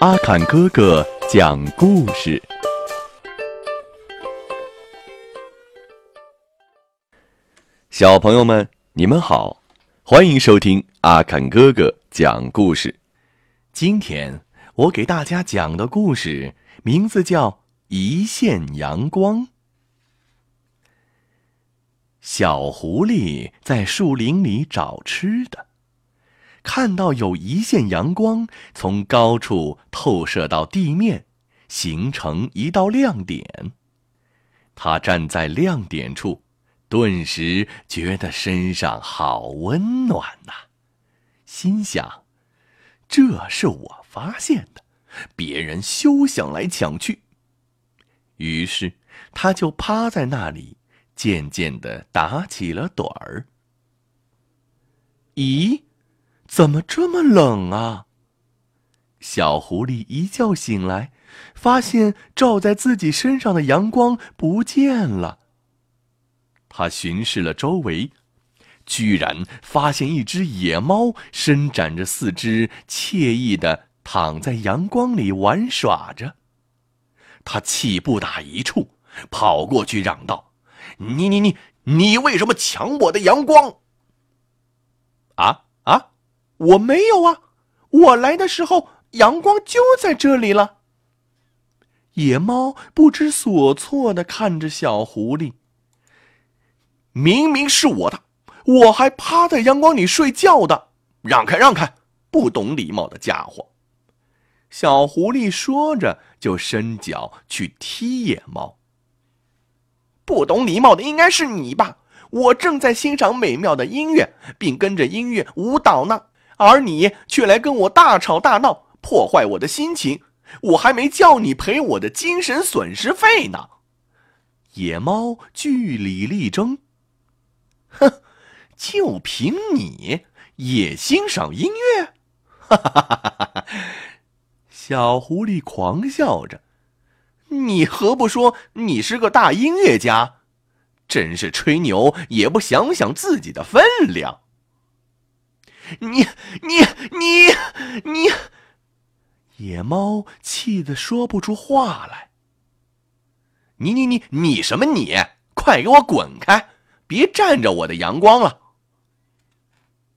阿坎哥哥讲故事。小朋友们，你们好，欢迎收听阿坎哥哥讲故事。今天我给大家讲的故事名字叫《一线阳光》。小狐狸在树林里找吃的。看到有一线阳光从高处透射到地面，形成一道亮点。他站在亮点处，顿时觉得身上好温暖呐，心想：“这是我发现的，别人休想来抢去。”于是，他就趴在那里，渐渐的打起了盹儿。咦？怎么这么冷啊？小狐狸一觉醒来，发现照在自己身上的阳光不见了。他巡视了周围，居然发现一只野猫伸展着四肢，惬意的躺在阳光里玩耍着。他气不打一处，跑过去嚷道：“你你你，你为什么抢我的阳光？”啊！我没有啊！我来的时候，阳光就在这里了。野猫不知所措的看着小狐狸。明明是我的，我还趴在阳光里睡觉的。让开，让开！不懂礼貌的家伙！小狐狸说着，就伸脚去踢野猫。不懂礼貌的应该是你吧？我正在欣赏美妙的音乐，并跟着音乐舞蹈呢。而你却来跟我大吵大闹，破坏我的心情。我还没叫你赔我的精神损失费呢。野猫据理力争。哼，就凭你也欣赏音乐？哈哈哈哈哈哈！小狐狸狂笑着。你何不说你是个大音乐家？真是吹牛也不想想自己的分量。你你你你！野猫气得说不出话来。你你你你什么你？快给我滚开！别占着我的阳光了！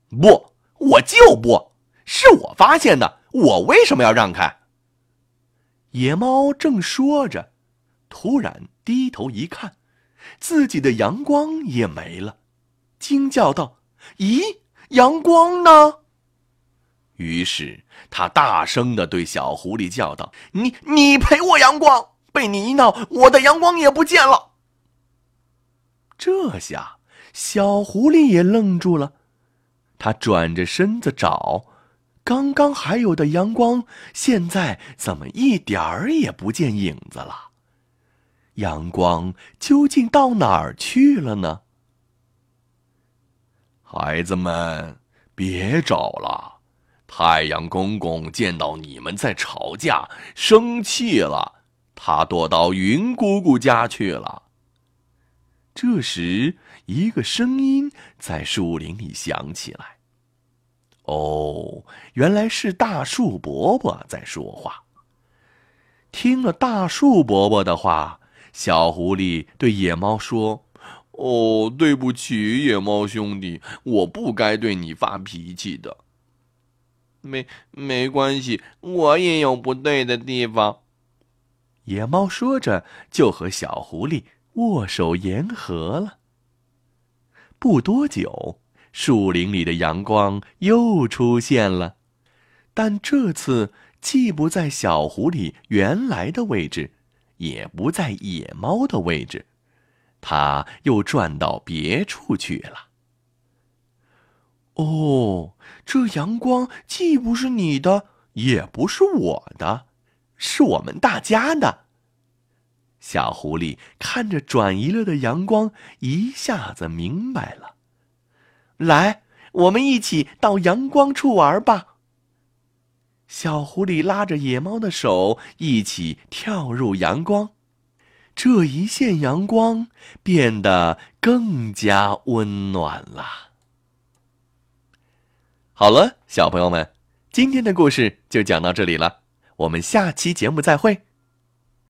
不，我就不是我发现的，我为什么要让开？野猫正说着，突然低头一看，自己的阳光也没了，惊叫道：“咦！”阳光呢？于是他大声的对小狐狸叫道：“你你赔我阳光！被你一闹，我的阳光也不见了。”这下小狐狸也愣住了，他转着身子找，刚刚还有的阳光，现在怎么一点儿也不见影子了？阳光究竟到哪儿去了呢？孩子们，别找了！太阳公公见到你们在吵架，生气了，他躲到云姑姑家去了。这时，一个声音在树林里响起来。哦，原来是大树伯伯在说话。听了大树伯伯的话，小狐狸对野猫说。哦，对不起，野猫兄弟，我不该对你发脾气的。没没关系，我也有不对的地方。野猫说着，就和小狐狸握手言和了。不多久，树林里的阳光又出现了，但这次既不在小狐狸原来的位置，也不在野猫的位置。他又转到别处去了。哦，这阳光既不是你的，也不是我的，是我们大家的。小狐狸看着转移了的阳光，一下子明白了。来，我们一起到阳光处玩吧。小狐狸拉着野猫的手，一起跳入阳光。这一线阳光变得更加温暖了。好了，小朋友们，今天的故事就讲到这里了。我们下期节目再会。